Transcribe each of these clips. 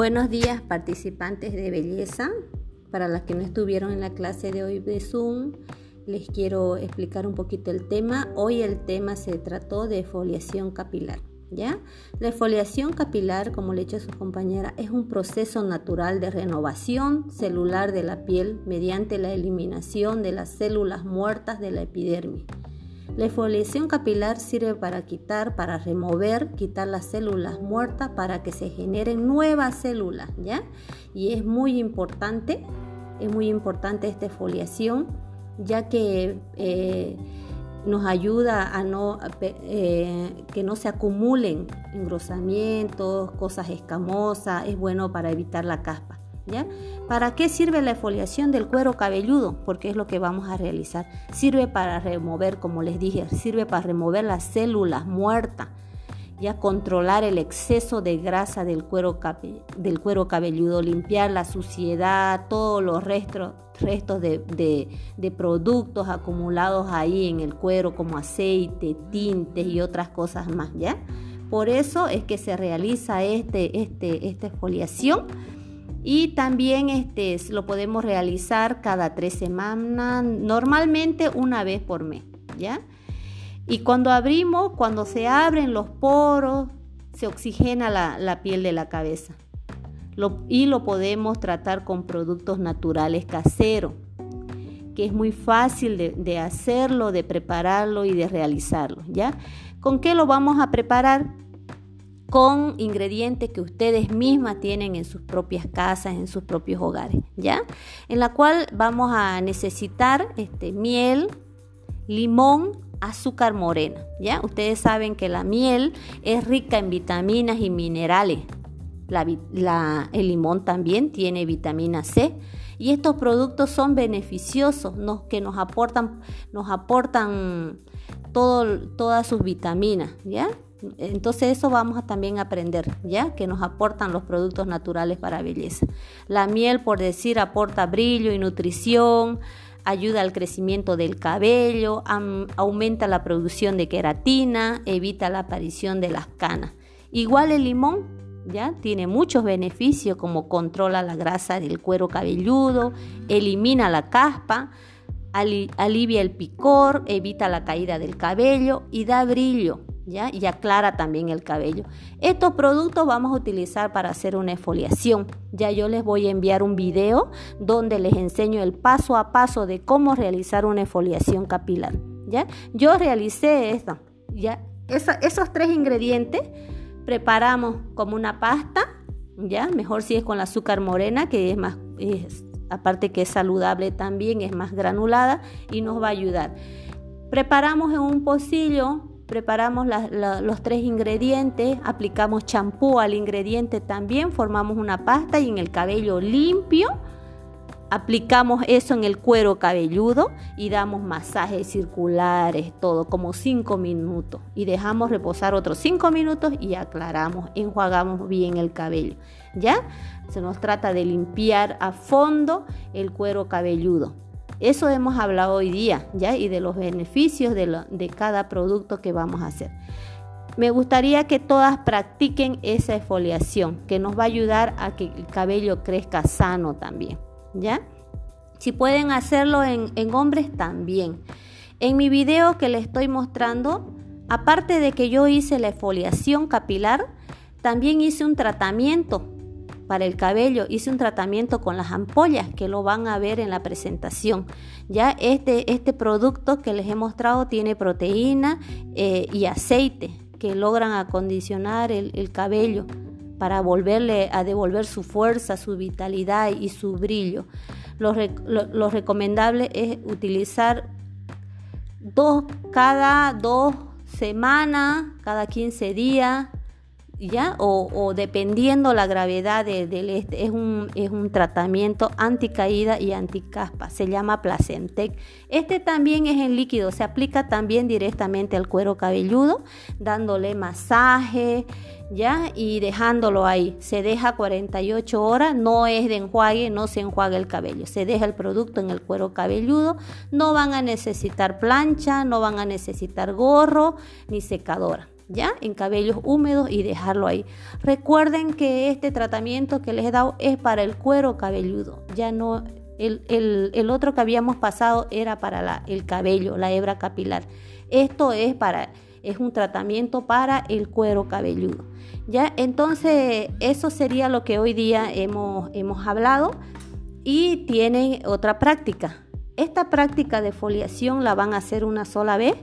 Buenos días participantes de belleza. Para las que no estuvieron en la clase de hoy de Zoom, les quiero explicar un poquito el tema. Hoy el tema se trató de foliación capilar. ¿Ya? La foliación capilar, como le he dicho a su compañera, es un proceso natural de renovación celular de la piel mediante la eliminación de las células muertas de la epidermis. La exfoliación capilar sirve para quitar, para remover, quitar las células muertas para que se generen nuevas células, ¿ya? Y es muy importante, es muy importante esta exfoliación, ya que eh, nos ayuda a no eh, que no se acumulen engrosamientos, cosas escamosas, es bueno para evitar la caspa. ¿Para qué sirve la exfoliación del cuero cabelludo? Porque es lo que vamos a realizar. Sirve para remover, como les dije, sirve para remover las células muertas, ya controlar el exceso de grasa del cuero, del cuero cabelludo, limpiar la suciedad, todos los restos, restos de, de, productos acumulados ahí en el cuero, como aceite, tintes y otras cosas más, ¿ya? Por eso es que se realiza este, este, esta exfoliación y también este, lo podemos realizar cada tres semanas, normalmente una vez por mes, ¿ya? Y cuando abrimos, cuando se abren los poros, se oxigena la, piel de la cabeza. y lo podemos tratar con productos naturales caseros, que es muy fácil de, de hacerlo, de prepararlo y de realizarlo, ¿ya? ¿Con qué lo vamos a preparar? Con ingredientes que ustedes mismas tienen en sus propias casas, en sus propios hogares, ¿ya? En la cual vamos a necesitar este, miel, limón, azúcar morena, ¿ya? Ustedes saben que la miel es rica en vitaminas y minerales. el limón también tiene vitamina C y estos productos son beneficiosos, que nos aportan, nos aportan todas sus vitaminas, ¿ya? Entonces eso vamos a también aprender, ¿ya? Que nos aportan los productos naturales para belleza. La miel, por decir, aporta brillo y nutrición, ayuda al crecimiento del cabello, aumenta la producción de queratina, evita la aparición de las canas. Igual el limón, ¿ya? Tiene muchos beneficios como controla la grasa del cuero cabelludo, elimina la caspa, alivia el picor, evita la caída del cabello y da brillo y aclara también el cabello. Estos productos vamos a utilizar para hacer una exfoliación. Ya yo les voy a enviar un video donde les enseño el paso a paso de cómo realizar una exfoliación capilar. ¿ya? Yo realicé esto. ¿ya? esos tres ingredientes preparamos como una pasta, ¿ya? Mejor si es con la azúcar morena, que es más, aparte que es saludable también, es más granulada y nos va a ayudar. Preparamos en un pocillo preparamos los tres ingredientes, aplicamos champú al ingrediente también, formamos una pasta y en el cabello limpio aplicamos eso en el cuero cabelludo y damos masajes circulares, todo como 5 minutos y dejamos reposar otros 5 minutos y aclaramos, enjuagamos bien el cabello. ¿Ya? Se nos trata de limpiar a fondo el cuero cabelludo. Eso hemos hablado hoy día, ¿ya? Y de los beneficios de, cada producto que vamos a hacer. Me gustaría que todas practiquen esa exfoliación, que nos va a ayudar a que el cabello crezca sano también, ¿ya? Si pueden hacerlo en, en hombres también. En mi video que les estoy mostrando, aparte de que yo hice la exfoliación capilar, también hice un tratamiento para el cabello. Hice un tratamiento con las ampollas que lo van a ver en la presentación. Ya este, este producto que les he mostrado tiene proteína eh, y aceite que logran acondicionar el, cabello para volverle a devolver su fuerza, su vitalidad y su brillo. Lo, lo recomendable es utilizar dos cada dos semanas, cada 15 días, ¿ya? O, dependiendo la gravedad del este, es un, es un tratamiento anticaída y anticaspa, se llama Placentec. Este también es en líquido, se aplica también directamente al cuero cabelludo, dándole masaje, ¿ya? Y dejándolo ahí. Se deja 48 horas, no es de enjuague, no se enjuaga el cabello, se deja el producto en el cuero cabelludo, no van a necesitar plancha, no van a necesitar gorro ni secadora. Ya en cabellos húmedos y dejarlo ahí. Recuerden que este tratamiento que les he dado es para el cuero cabelludo, ya no el, el, otro que habíamos pasado era para la, el cabello, la hebra capilar. Esto es para es un tratamiento para el cuero cabelludo. ¿ya? Entonces, eso sería lo que hoy día hemos, hemos hablado y tienen otra práctica. Esta práctica de foliación la van a hacer una sola vez,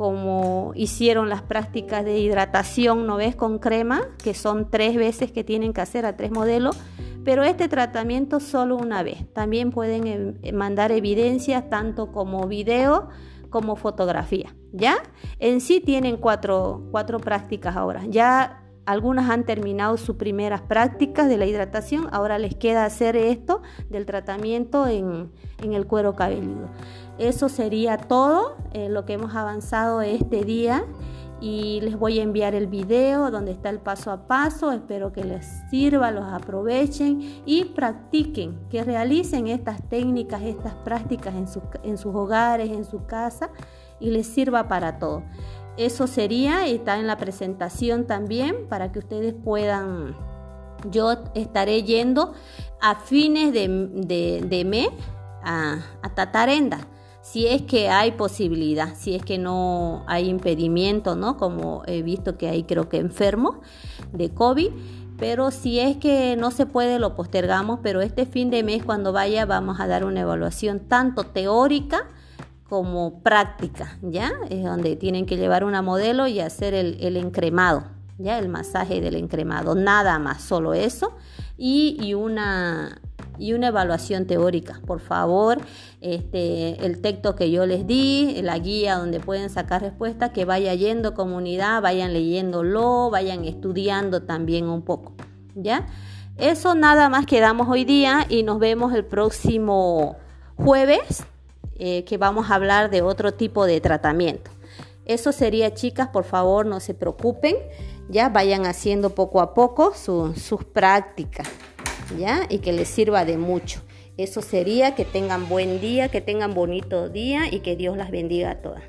como hicieron las prácticas de hidratación, ¿no ves? Con crema, que son tres veces que tienen que hacer a tres modelos, pero este tratamiento solo una vez. También pueden eh, mandar evidencias tanto como video, como fotografía. ¿Ya? En sí tienen cuatro, cuatro prácticas ahora. Ya algunas han terminado sus primeras prácticas de la hidratación, ahora les queda hacer esto del tratamiento en, en el cuero cabelludo. Eso sería todo eh, lo que hemos avanzado este día y les voy a enviar el video donde está el paso a paso. Espero que les sirva, los aprovechen y practiquen, que realicen estas técnicas, estas prácticas en, en sus hogares, en su casa y les sirva para todo. Eso sería, está en la presentación también para que ustedes puedan, yo estaré yendo a fines de, de, mes a, a Tatarenda si es que hay posibilidad, si es que no hay impedimento, ¿no? Como he visto que hay creo que enfermos de COVID, pero si es que no se puede lo postergamos, pero este fin de mes cuando vaya vamos a dar una evaluación tanto teórica como práctica, ¿ya? Es donde tienen que llevar una modelo y hacer el, encremado, ¿ya? El masaje del encremado, nada más, solo eso. Y una, y una evaluación teórica. Por favor, este, el texto que yo les di, la guía donde pueden sacar respuestas, que vaya yendo comunidad, vayan leyéndolo, vayan estudiando también un poco. ¿Ya? Eso nada más quedamos hoy día y nos vemos el próximo jueves eh, que vamos a hablar de otro tipo de tratamiento. Eso sería, chicas, por favor, no se preocupen, ya vayan haciendo poco a poco sus prácticas. ¿Ya? Y que les sirva de mucho. Eso sería que tengan buen día, que tengan bonito día y que Dios las bendiga a todas.